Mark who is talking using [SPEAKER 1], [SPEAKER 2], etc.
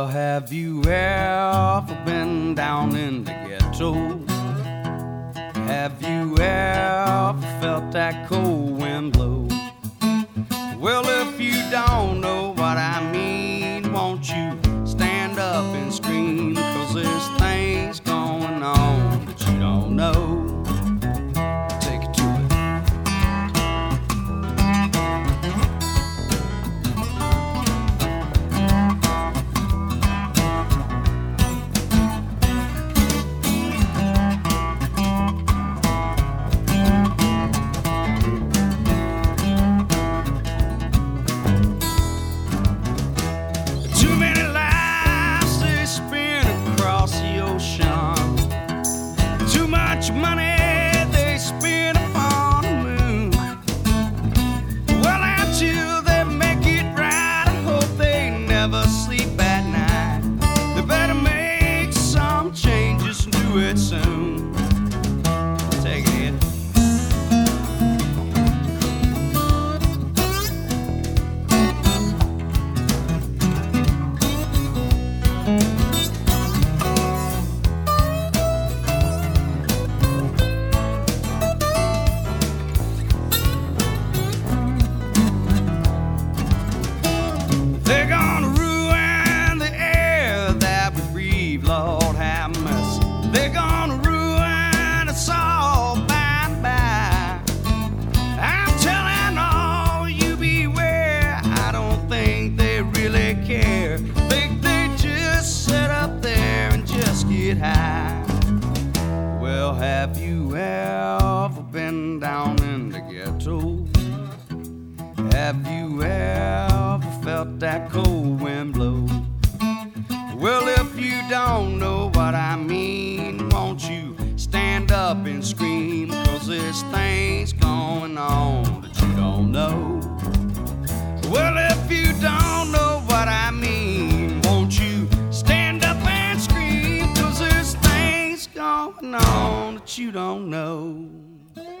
[SPEAKER 1] Well, have you ever been down in the ghetto? Have you ever? get high. Well, have you ever been down in the ghetto? Have you ever felt that cold wind blow? Well, if you don't know what I mean, won't you stand up and scream? Cause there's things going on that you don't know. you don't know.